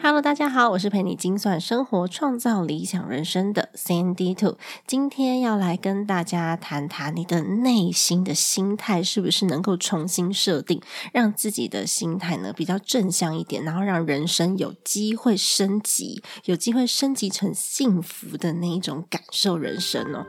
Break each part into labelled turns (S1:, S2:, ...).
S1: Hello，大家好，我是陪你精算生活、创造理想人生的 Sandy Two。今天要来跟大家谈谈你的内心的心态是不是能够重新设定，让自己的心态呢比较正向一点，然后让人生有机会升级，有机会升级成幸福的那一种感受人生哦。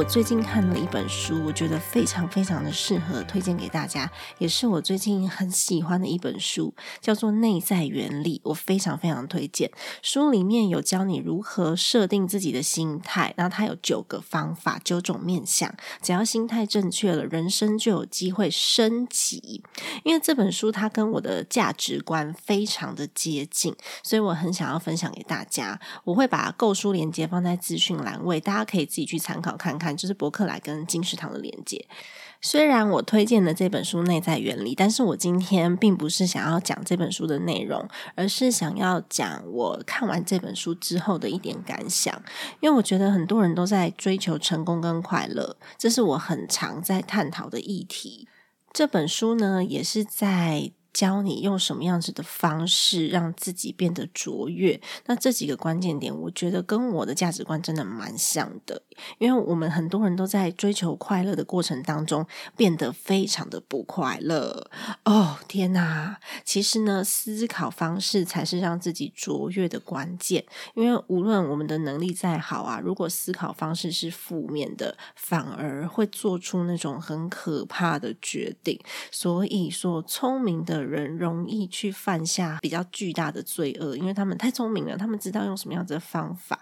S1: 我最近看了一本书，我觉得非常非常的适合推荐给大家，也是我最近很喜欢的一本书，叫做《内在原理》，我非常非常推荐。书里面有教你如何设定自己的心态，然后它有九个方法、九种面向，只要心态正确了，人生就有机会升级。因为这本书它跟我的价值观非常的接近，所以我很想要分享给大家。我会把购书链接放在资讯栏位，大家可以自己去参考看。看就是博客来跟金石堂的连接。虽然我推荐的这本书《内在原理》，但是我今天并不是想要讲这本书的内容，而是想要讲我看完这本书之后的一点感想。因为我觉得很多人都在追求成功跟快乐，这是我很常在探讨的议题。这本书呢，也是在。教你用什么样子的方式让自己变得卓越。那这几个关键点，我觉得跟我的价值观真的蛮像的。因为我们很多人都在追求快乐的过程当中，变得非常的不快乐。哦，天哪！其实呢，思考方式才是让自己卓越的关键。因为无论我们的能力再好啊，如果思考方式是负面的，反而会做出那种很可怕的决定。所以说，聪明的。人容易去犯下比较巨大的罪恶，因为他们太聪明了，他们知道用什么样子的方法，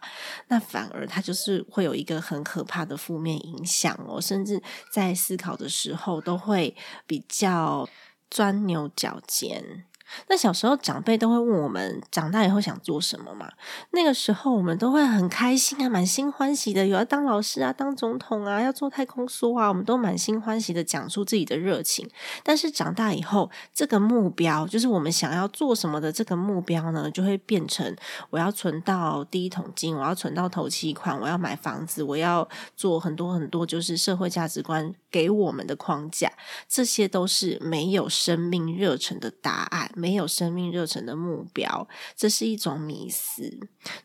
S1: 那反而他就是会有一个很可怕的负面影响哦，甚至在思考的时候都会比较钻牛角尖。那小时候长辈都会问我们长大以后想做什么嘛？那个时候我们都会很开心啊，满心欢喜的，有要当老师啊，当总统啊，要做太空梭啊，我们都满心欢喜的讲出自己的热情。但是长大以后，这个目标就是我们想要做什么的这个目标呢，就会变成我要存到第一桶金，我要存到头期款，我要买房子，我要做很多很多，就是社会价值观给我们的框架，这些都是没有生命热忱的答案。没有生命热忱的目标，这是一种迷思。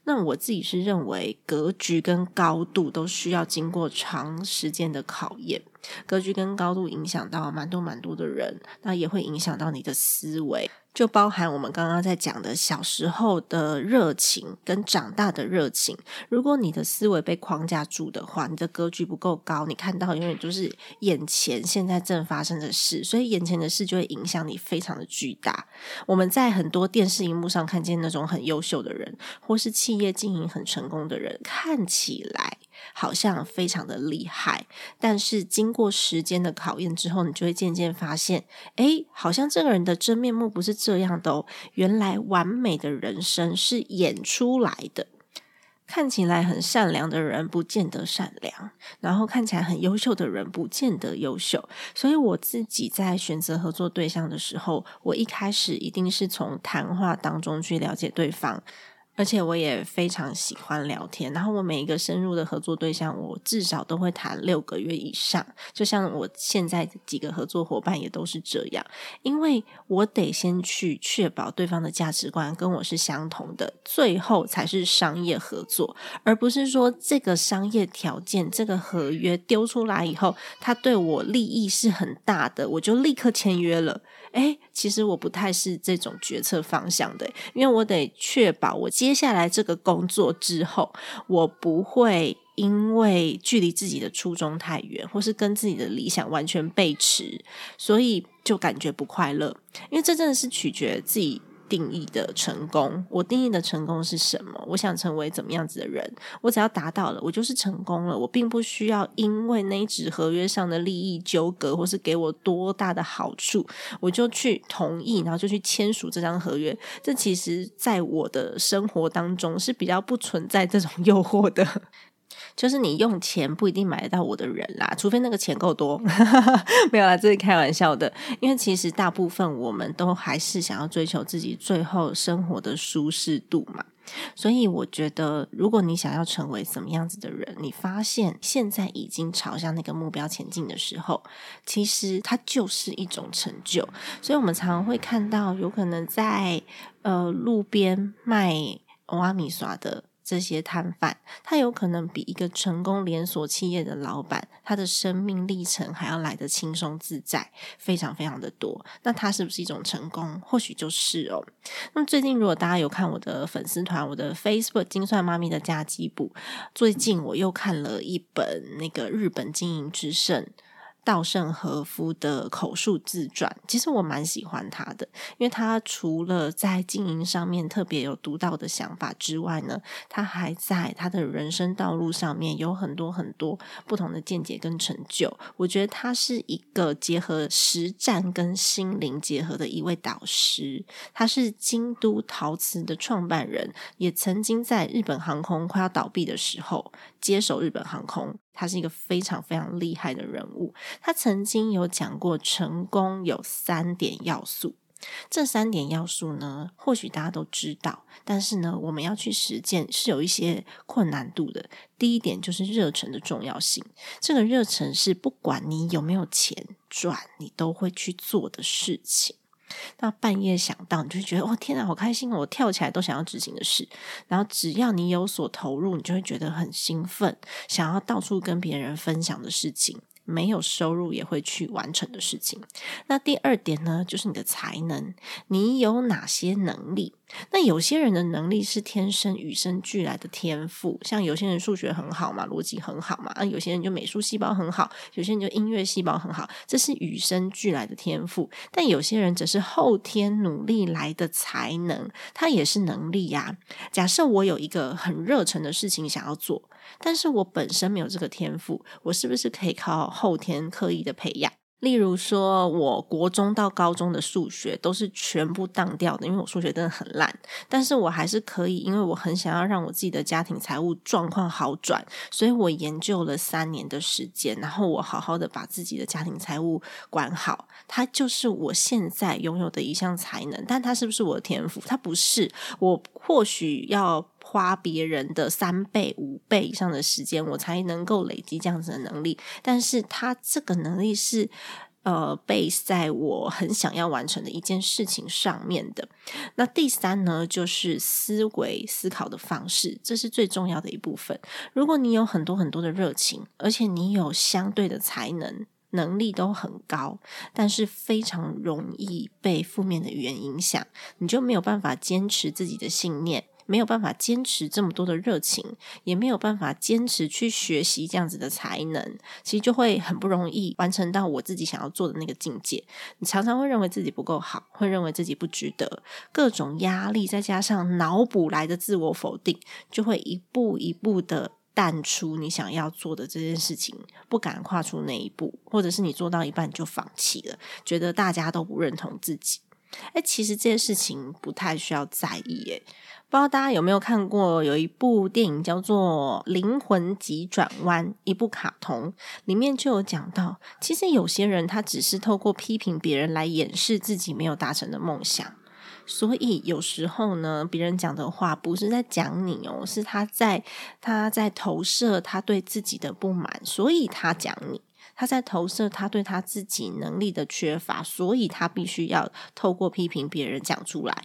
S1: 那我自己是认为，格局跟高度都需要经过长时间的考验。格局跟高度影响到蛮多蛮多的人，那也会影响到你的思维。就包含我们刚刚在讲的小时候的热情跟长大的热情。如果你的思维被框架住的话，你的格局不够高，你看到永远就是眼前现在正发生的事，所以眼前的事就会影响你非常的巨大。我们在很多电视荧幕上看见那种很优秀的人，或是企业经营很成功的人，看起来。好像非常的厉害，但是经过时间的考验之后，你就会渐渐发现，哎，好像这个人的真面目不是这样的哦。原来完美的人生是演出来的，看起来很善良的人不见得善良，然后看起来很优秀的人不见得优秀。所以我自己在选择合作对象的时候，我一开始一定是从谈话当中去了解对方。而且我也非常喜欢聊天，然后我每一个深入的合作对象，我至少都会谈六个月以上。就像我现在几个合作伙伴也都是这样，因为我得先去确保对方的价值观跟我是相同的，最后才是商业合作，而不是说这个商业条件、这个合约丢出来以后，他对我利益是很大的，我就立刻签约了。哎，其实我不太是这种决策方向的，因为我得确保我接下来这个工作之后，我不会因为距离自己的初衷太远，或是跟自己的理想完全背驰，所以就感觉不快乐。因为这真的是取决自己。定义的成功，我定义的成功是什么？我想成为怎么样子的人？我只要达到了，我就是成功了。我并不需要因为那纸合约上的利益纠葛，或是给我多大的好处，我就去同意，然后就去签署这张合约。这其实，在我的生活当中是比较不存在这种诱惑的。就是你用钱不一定买得到我的人啦，除非那个钱够多。没有啦，这是开玩笑的。因为其实大部分我们都还是想要追求自己最后生活的舒适度嘛。所以我觉得，如果你想要成为什么样子的人，你发现现在已经朝向那个目标前进的时候，其实它就是一种成就。所以我们常常会看到，有可能在呃路边卖欧阿米耍的。这些摊贩，他有可能比一个成功连锁企业的老板，他的生命历程还要来得轻松自在，非常非常的多。那他是不是一种成功？或许就是哦。那么最近，如果大家有看我的粉丝团，我的 Facebook 精算妈咪的家计部，最近我又看了一本那个日本经营之圣。稻盛和夫的口述自传，其实我蛮喜欢他的，因为他除了在经营上面特别有独到的想法之外呢，他还在他的人生道路上面有很多很多不同的见解跟成就。我觉得他是一个结合实战跟心灵结合的一位导师。他是京都陶瓷的创办人，也曾经在日本航空快要倒闭的时候接手日本航空。他是一个非常非常厉害的人物。他曾经有讲过，成功有三点要素。这三点要素呢，或许大家都知道，但是呢，我们要去实践是有一些困难度的。第一点就是热忱的重要性。这个热忱是不管你有没有钱赚，你都会去做的事情。那半夜想到，你就会觉得哇，天啊，好开心！我跳起来都想要执行的事。然后只要你有所投入，你就会觉得很兴奋，想要到处跟别人分享的事情。没有收入也会去完成的事情。那第二点呢，就是你的才能，你有哪些能力？那有些人的能力是天生与生俱来的天赋，像有些人数学很好嘛，逻辑很好嘛，啊，有些人就美术细胞很好，有些人就音乐细胞很好，这是与生俱来的天赋。但有些人则是后天努力来的才能，它也是能力呀。假设我有一个很热忱的事情想要做。但是我本身没有这个天赋，我是不是可以靠后天刻意的培养？例如说，我国中到高中的数学都是全部当掉的，因为我数学真的很烂。但是我还是可以，因为我很想要让我自己的家庭财务状况好转，所以我研究了三年的时间，然后我好好的把自己的家庭财务管好。它就是我现在拥有的一项才能，但它是不是我的天赋？它不是。我或许要。花别人的三倍、五倍以上的时间，我才能够累积这样子的能力。但是，他这个能力是呃，base 在我很想要完成的一件事情上面的。那第三呢，就是思维思考的方式，这是最重要的一部分。如果你有很多很多的热情，而且你有相对的才能、能力都很高，但是非常容易被负面的语言影响，你就没有办法坚持自己的信念。没有办法坚持这么多的热情，也没有办法坚持去学习这样子的才能，其实就会很不容易完成到我自己想要做的那个境界。你常常会认为自己不够好，会认为自己不值得，各种压力再加上脑补来的自我否定，就会一步一步的淡出你想要做的这件事情，不敢跨出那一步，或者是你做到一半就放弃了，觉得大家都不认同自己。哎，其实这件事情不太需要在意。诶，不知道大家有没有看过有一部电影叫做《灵魂急转弯》，一部卡通，里面就有讲到，其实有些人他只是透过批评别人来掩饰自己没有达成的梦想。所以有时候呢，别人讲的话不是在讲你哦，是他在他在投射他对自己的不满，所以他讲你。他在投射他对他自己能力的缺乏，所以他必须要透过批评别人讲出来。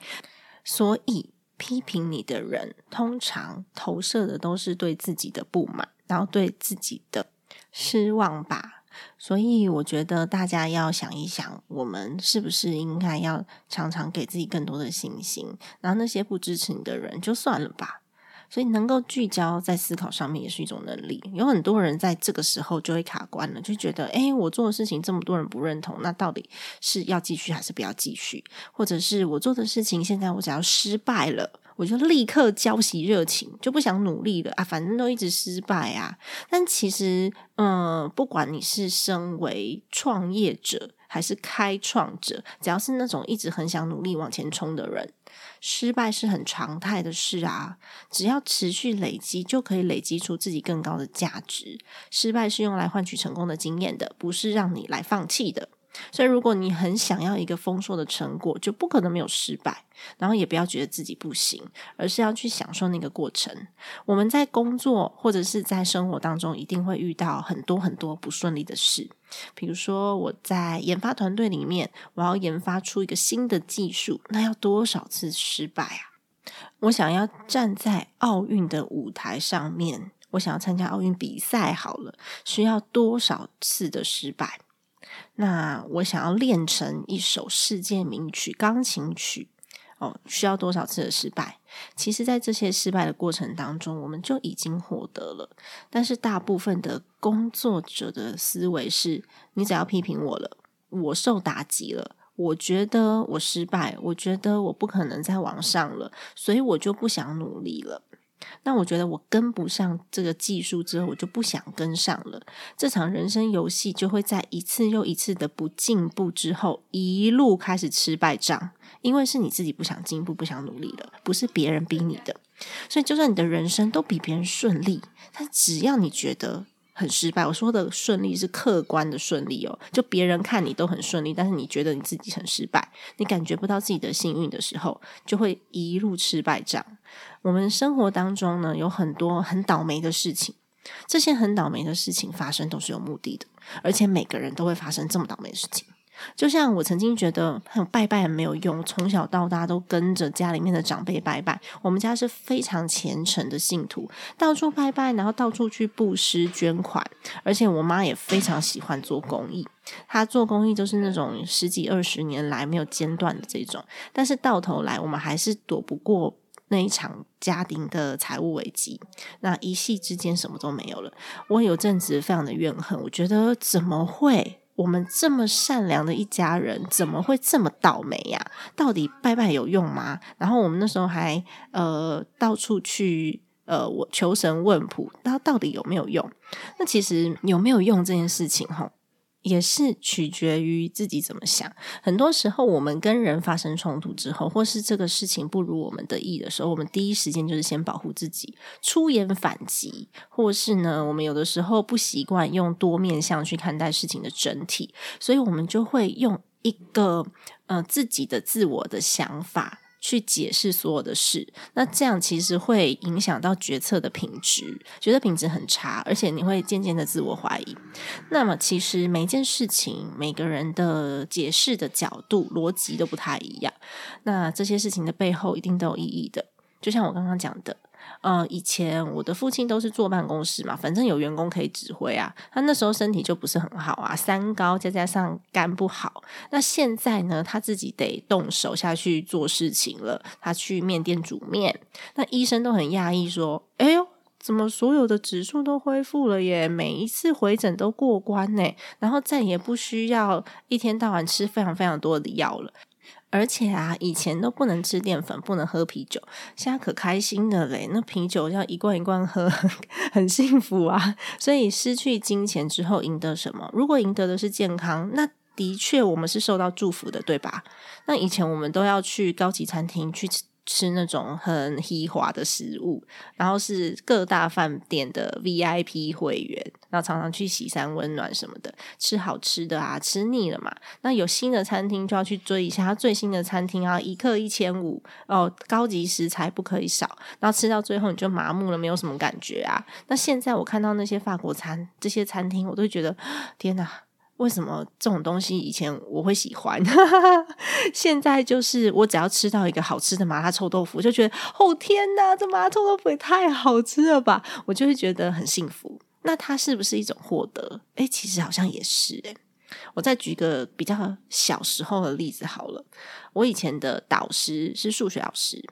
S1: 所以批评你的人，通常投射的都是对自己的不满，然后对自己的失望吧。所以我觉得大家要想一想，我们是不是应该要常常给自己更多的信心？然后那些不支持你的人，就算了吧。所以能够聚焦在思考上面也是一种能力。有很多人在这个时候就会卡关了，就觉得，诶，我做的事情这么多人不认同，那到底是要继续还是不要继续？或者是我做的事情现在我只要失败了，我就立刻浇熄热情，就不想努力了啊，反正都一直失败啊。但其实，嗯，不管你是身为创业者还是开创者，只要是那种一直很想努力往前冲的人。失败是很常态的事啊，只要持续累积，就可以累积出自己更高的价值。失败是用来换取成功的经验的，不是让你来放弃的。所以，如果你很想要一个丰硕的成果，就不可能没有失败。然后，也不要觉得自己不行，而是要去享受那个过程。我们在工作或者是在生活当中，一定会遇到很多很多不顺利的事。比如说，我在研发团队里面，我要研发出一个新的技术，那要多少次失败啊？我想要站在奥运的舞台上面，我想要参加奥运比赛，好了，需要多少次的失败？那我想要练成一首世界名曲钢琴曲，哦，需要多少次的失败？其实，在这些失败的过程当中，我们就已经获得了。但是，大部分的工作者的思维是：你只要批评我了，我受打击了，我觉得我失败，我觉得我不可能再往上了，所以我就不想努力了。那我觉得我跟不上这个技术之后，我就不想跟上了。这场人生游戏就会在一次又一次的不进步之后，一路开始吃败仗。因为是你自己不想进步、不想努力了，不是别人逼你的。所以，就算你的人生都比别人顺利，但只要你觉得很失败，我说的顺利是客观的顺利哦，就别人看你都很顺利，但是你觉得你自己很失败，你感觉不到自己的幸运的时候，就会一路吃败仗。我们生活当中呢，有很多很倒霉的事情，这些很倒霉的事情发生都是有目的的，而且每个人都会发生这么倒霉的事情。就像我曾经觉得很拜拜很没有用，从小到大都跟着家里面的长辈拜拜。我们家是非常虔诚的信徒，到处拜拜，然后到处去布施捐款，而且我妈也非常喜欢做公益。她做公益就是那种十几二十年来没有间断的这种，但是到头来我们还是躲不过那一场家庭的财务危机，那一夕之间什么都没有了。我有阵子非常的怨恨，我觉得怎么会？我们这么善良的一家人，怎么会这么倒霉呀？到底拜拜有用吗？然后我们那时候还呃到处去呃我求神问卜，那到底有没有用？那其实有没有用这件事情，吼。也是取决于自己怎么想。很多时候，我们跟人发生冲突之后，或是这个事情不如我们的意的时候，我们第一时间就是先保护自己，出言反击，或是呢，我们有的时候不习惯用多面向去看待事情的整体，所以我们就会用一个呃自己的自我的想法。去解释所有的事，那这样其实会影响到决策的品质，决策品质很差，而且你会渐渐的自我怀疑。那么，其实每一件事情，每个人的解释的角度、逻辑都不太一样。那这些事情的背后，一定都有意义的。就像我刚刚讲的。呃，以前我的父亲都是坐办公室嘛，反正有员工可以指挥啊。他那时候身体就不是很好啊，三高再加上肝不好。那现在呢，他自己得动手下去做事情了。他去面店煮面，那医生都很讶异说：“哎呦，怎么所有的指数都恢复了耶？每一次回诊都过关呢，然后再也不需要一天到晚吃非常非常多的药了。”而且啊，以前都不能吃淀粉，不能喝啤酒，现在可开心的嘞！那啤酒要一罐一罐喝，很幸福啊。所以失去金钱之后，赢得什么？如果赢得的是健康，那的确我们是受到祝福的，对吧？那以前我们都要去高级餐厅去吃吃。那种很稀滑的食物，然后是各大饭店的 VIP 会员，然后常常去喜山温暖什么的，吃好吃的啊，吃腻了嘛。那有新的餐厅就要去追一下，最新的餐厅啊，一克一千五哦，高级食材不可以少。然后吃到最后你就麻木了，没有什么感觉啊。那现在我看到那些法国餐这些餐厅，我都觉得 天哪！为什么这种东西以前我会喜欢，现在就是我只要吃到一个好吃的麻辣臭豆腐，就觉得哦天哪，这麻辣臭豆腐也太好吃了吧！我就会觉得很幸福。那它是不是一种获得？哎，其实好像也是诶我再举个比较小时候的例子好了。我以前的导师是数学老师，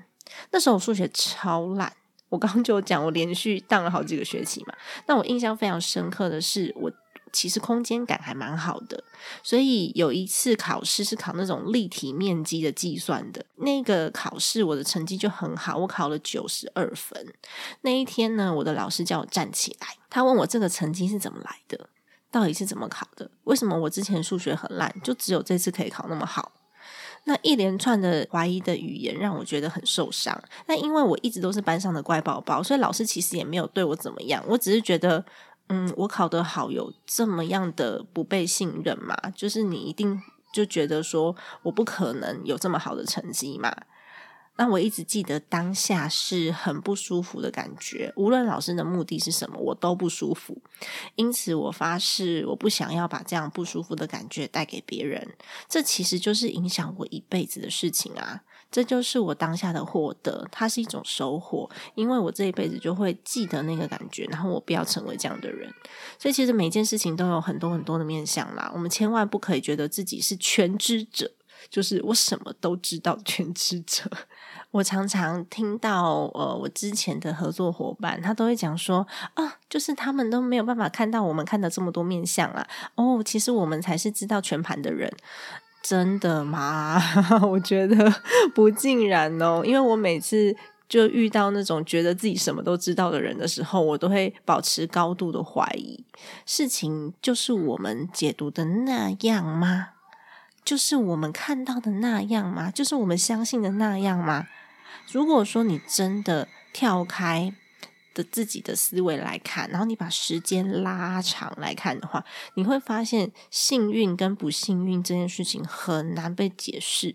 S1: 那时候我数学超烂。我刚刚就讲，我连续当了好几个学期嘛。那我印象非常深刻的是，我其实空间感还蛮好的，所以有一次考试是考那种立体面积的计算的，那个考试我的成绩就很好，我考了九十二分。那一天呢，我的老师叫我站起来，他问我这个成绩是怎么来的，到底是怎么考的？为什么我之前数学很烂，就只有这次可以考那么好？那一连串的怀疑的语言让我觉得很受伤。那因为我一直都是班上的乖宝宝，所以老师其实也没有对我怎么样。我只是觉得，嗯，我考得好，有这么样的不被信任嘛？就是你一定就觉得说我不可能有这么好的成绩嘛？那我一直记得当下是很不舒服的感觉，无论老师的目的是什么，我都不舒服。因此，我发誓我不想要把这样不舒服的感觉带给别人。这其实就是影响我一辈子的事情啊！这就是我当下的获得，它是一种收获，因为我这一辈子就会记得那个感觉，然后我不要成为这样的人。所以，其实每件事情都有很多很多的面向啦，我们千万不可以觉得自己是全知者。就是我什么都知道，全知者。我常常听到，呃，我之前的合作伙伴，他都会讲说，啊，就是他们都没有办法看到我们看的这么多面相啊。哦，其实我们才是知道全盘的人，真的吗？我觉得 不尽然哦，因为我每次就遇到那种觉得自己什么都知道的人的时候，我都会保持高度的怀疑，事情就是我们解读的那样吗？就是我们看到的那样吗？就是我们相信的那样吗？如果说你真的跳开的自己的思维来看，然后你把时间拉长来看的话，你会发现幸运跟不幸运这件事情很难被解释。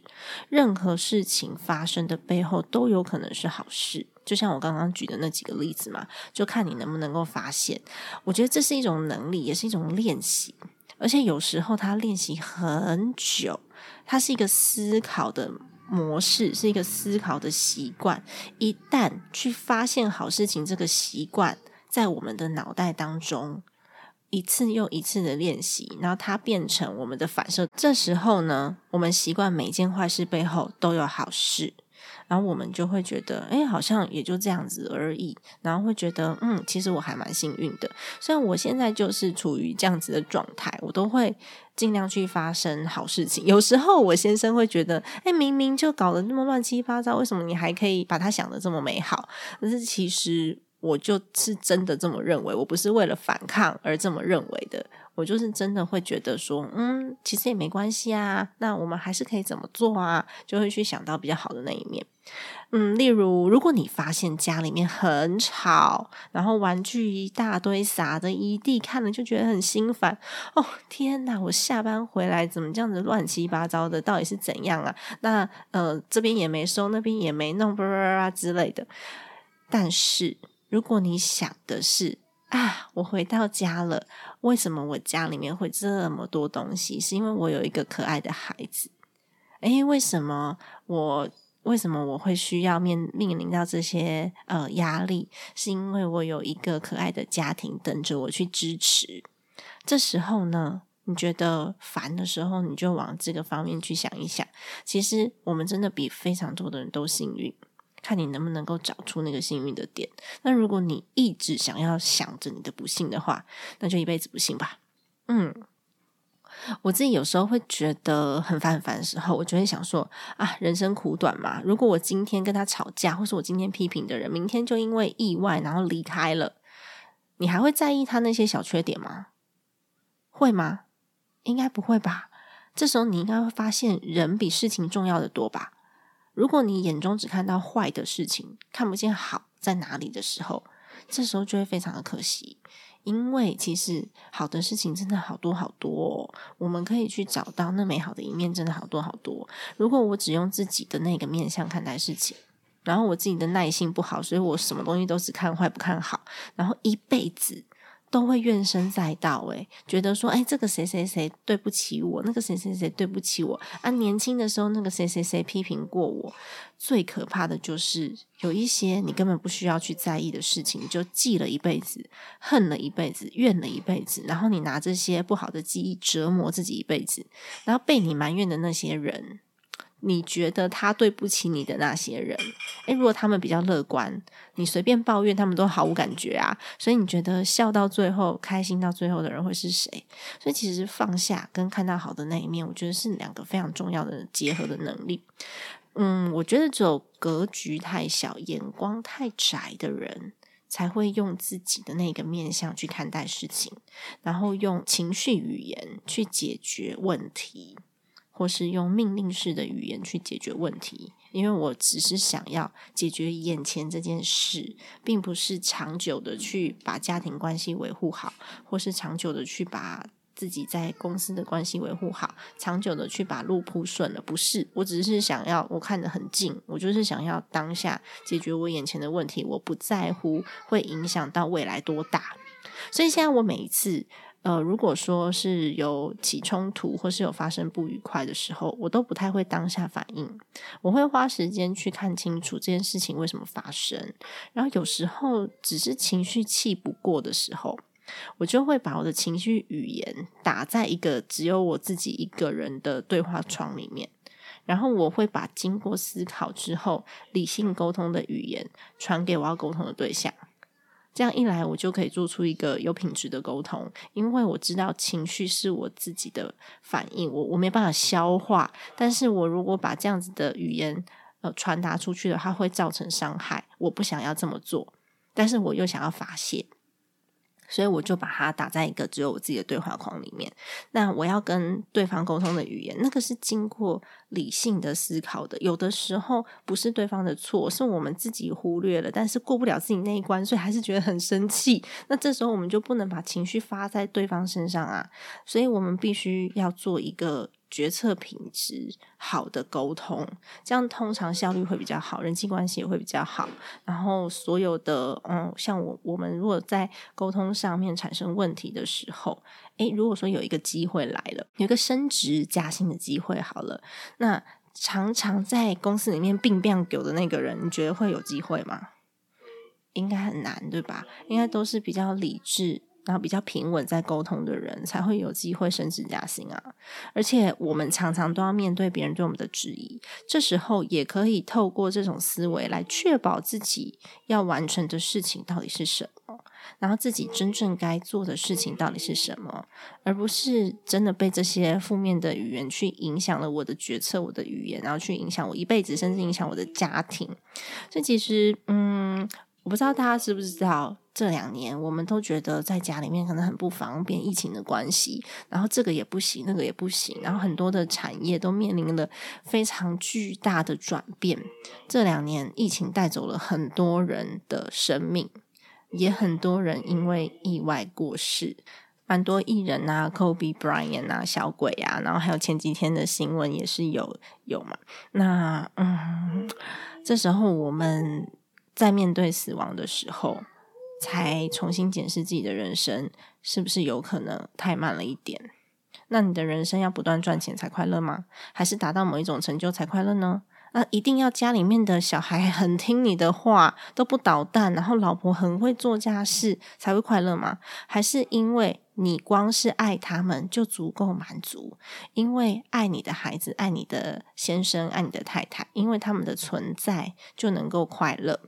S1: 任何事情发生的背后都有可能是好事，就像我刚刚举的那几个例子嘛，就看你能不能够发现。我觉得这是一种能力，也是一种练习。而且有时候他练习很久，它是一个思考的模式，是一个思考的习惯。一旦去发现好事情这个习惯在我们的脑袋当中一次又一次的练习，然后它变成我们的反射。这时候呢，我们习惯每件坏事背后都有好事。然后我们就会觉得，哎，好像也就这样子而已。然后会觉得，嗯，其实我还蛮幸运的。虽然我现在就是处于这样子的状态，我都会尽量去发生好事情。有时候我先生会觉得，哎，明明就搞得那么乱七八糟，为什么你还可以把它想的这么美好？可是其实我就是真的这么认为，我不是为了反抗而这么认为的。我就是真的会觉得说，嗯，其实也没关系啊。那我们还是可以怎么做啊？就会去想到比较好的那一面。嗯，例如，如果你发现家里面很吵，然后玩具一大堆撒的一地，看了就觉得很心烦。哦，天哪！我下班回来怎么这样子乱七八糟的？到底是怎样啊？那呃，这边也没收，那边也没弄，啊之类的。但是，如果你想的是，啊！我回到家了。为什么我家里面会这么多东西？是因为我有一个可爱的孩子。诶，为什么我为什么我会需要面面临到这些呃压力？是因为我有一个可爱的家庭等着我去支持。这时候呢，你觉得烦的时候，你就往这个方面去想一想。其实我们真的比非常多的人都幸运。看你能不能够找出那个幸运的点。那如果你一直想要想着你的不幸的话，那就一辈子不幸吧。嗯，我自己有时候会觉得很烦很烦的时候，我就会想说啊，人生苦短嘛。如果我今天跟他吵架，或是我今天批评的人，明天就因为意外然后离开了，你还会在意他那些小缺点吗？会吗？应该不会吧。这时候你应该会发现，人比事情重要的多吧。如果你眼中只看到坏的事情，看不见好在哪里的时候，这时候就会非常的可惜。因为其实好的事情真的好多好多，我们可以去找到那美好的一面，真的好多好多。如果我只用自己的那个面向看待事情，然后我自己的耐性不好，所以我什么东西都只看坏不看好，然后一辈子。都会怨声载道，诶，觉得说，哎，这个谁谁谁对不起我，那个谁谁谁对不起我啊！年轻的时候，那个谁谁谁批评过我，最可怕的就是有一些你根本不需要去在意的事情，就记了一辈子，恨了一辈子，怨了一辈子，然后你拿这些不好的记忆折磨自己一辈子，然后被你埋怨的那些人，你觉得他对不起你的那些人，诶，如果他们比较乐观，你随便抱怨他们都毫无感觉啊。所以你觉得笑到最后、开心到最后的人会是谁？所以其实放下跟看到好的那一面，我觉得是两个非常重要的结合的能力。嗯，我觉得只有格局太小、眼光太窄的人，才会用自己的那个面相去看待事情，然后用情绪语言去解决问题。或是用命令式的语言去解决问题，因为我只是想要解决眼前这件事，并不是长久的去把家庭关系维护好，或是长久的去把自己在公司的关系维护好，长久的去把路铺顺了。不是，我只是想要我看得很近，我就是想要当下解决我眼前的问题，我不在乎会影响到未来多大。所以现在我每一次。呃，如果说是有起冲突或是有发生不愉快的时候，我都不太会当下反应，我会花时间去看清楚这件事情为什么发生。然后有时候只是情绪气不过的时候，我就会把我的情绪语言打在一个只有我自己一个人的对话窗里面，然后我会把经过思考之后理性沟通的语言传给我要沟通的对象。这样一来，我就可以做出一个有品质的沟通，因为我知道情绪是我自己的反应，我我没办法消化。但是我如果把这样子的语言呃传达出去的话，会造成伤害，我不想要这么做，但是我又想要发泄。所以我就把它打在一个只有我自己的对话框里面。那我要跟对方沟通的语言，那个是经过理性的思考的。有的时候不是对方的错，是我们自己忽略了，但是过不了自己那一关，所以还是觉得很生气。那这时候我们就不能把情绪发在对方身上啊，所以我们必须要做一个。决策品质好的沟通，这样通常效率会比较好，人际关系也会比较好。然后所有的，嗯，像我我们如果在沟通上面产生问题的时候，诶，如果说有一个机会来了，有一个升职加薪的机会，好了，那常常在公司里面病病狗的那个人，你觉得会有机会吗？应该很难，对吧？应该都是比较理智。然后比较平稳在沟通的人才会有机会升职加薪啊！而且我们常常都要面对别人对我们的质疑，这时候也可以透过这种思维来确保自己要完成的事情到底是什么，然后自己真正该做的事情到底是什么，而不是真的被这些负面的语言去影响了我的决策、我的语言，然后去影响我一辈子，甚至影响我的家庭。这其实，嗯。我不知道大家知不知道，这两年我们都觉得在家里面可能很不方便，疫情的关系，然后这个也不行，那个也不行，然后很多的产业都面临了非常巨大的转变。这两年疫情带走了很多人的生命，也很多人因为意外过世，蛮多艺人啊，Kobe Bryant 啊，小鬼啊，然后还有前几天的新闻也是有有嘛。那嗯，这时候我们。在面对死亡的时候，才重新检视自己的人生，是不是有可能太慢了一点？那你的人生要不断赚钱才快乐吗？还是达到某一种成就才快乐呢？那一定要家里面的小孩很听你的话，都不捣蛋，然后老婆很会做家事才会快乐吗？还是因为你光是爱他们就足够满足？因为爱你的孩子、爱你的先生、爱你的太太，因为他们的存在就能够快乐？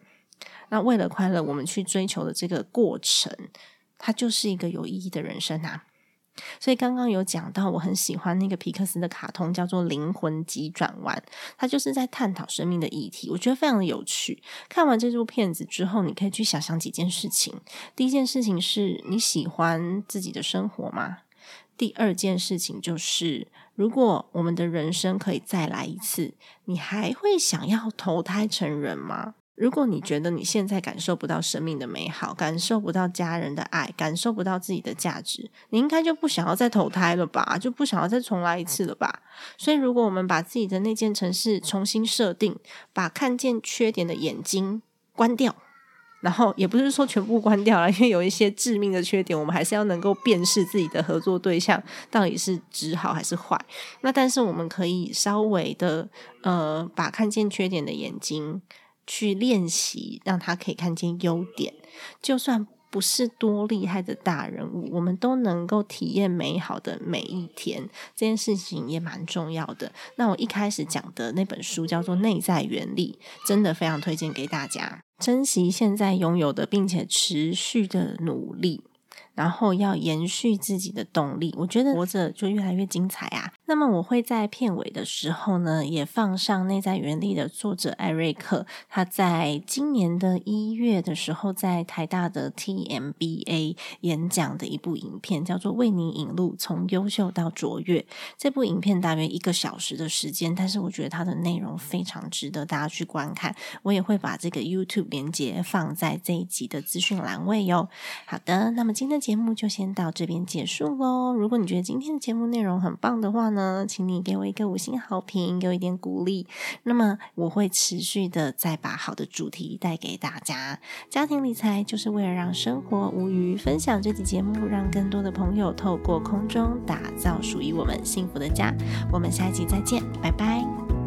S1: 那为了快乐，我们去追求的这个过程，它就是一个有意义的人生啊！所以刚刚有讲到，我很喜欢那个皮克斯的卡通，叫做《灵魂急转弯》，它就是在探讨生命的议题，我觉得非常的有趣。看完这部片子之后，你可以去想想几件事情。第一件事情是你喜欢自己的生活吗？第二件事情就是，如果我们的人生可以再来一次，你还会想要投胎成人吗？如果你觉得你现在感受不到生命的美好，感受不到家人的爱，感受不到自己的价值，你应该就不想要再投胎了吧？就不想要再重来一次了吧？所以，如果我们把自己的那件城市重新设定，把看见缺点的眼睛关掉，然后也不是说全部关掉了，因为有一些致命的缺点，我们还是要能够辨识自己的合作对象到底是只好还是坏。那但是我们可以稍微的呃，把看见缺点的眼睛。去练习，让他可以看见优点。就算不是多厉害的大人物，我们都能够体验美好的每一天，这件事情也蛮重要的。那我一开始讲的那本书叫做《内在原理》，真的非常推荐给大家，珍惜现在拥有的，并且持续的努力。然后要延续自己的动力，我觉得活着就越来越精彩啊！那么我会在片尾的时候呢，也放上《内在原理》的作者艾瑞克，他在今年的一月的时候，在台大的 TMBA 演讲的一部影片，叫做《为你引路：从优秀到卓越》。这部影片大约一个小时的时间，但是我觉得它的内容非常值得大家去观看。我也会把这个 YouTube 连接放在这一集的资讯栏位哟。好的，那么今天。节目就先到这边结束喽。如果你觉得今天的节目内容很棒的话呢，请你给我一个五星好评，给我一点鼓励。那么我会持续的再把好的主题带给大家。家庭理财就是为了让生活无余，分享这期节目，让更多的朋友透过空中打造属于我们幸福的家。我们下一集再见，拜拜。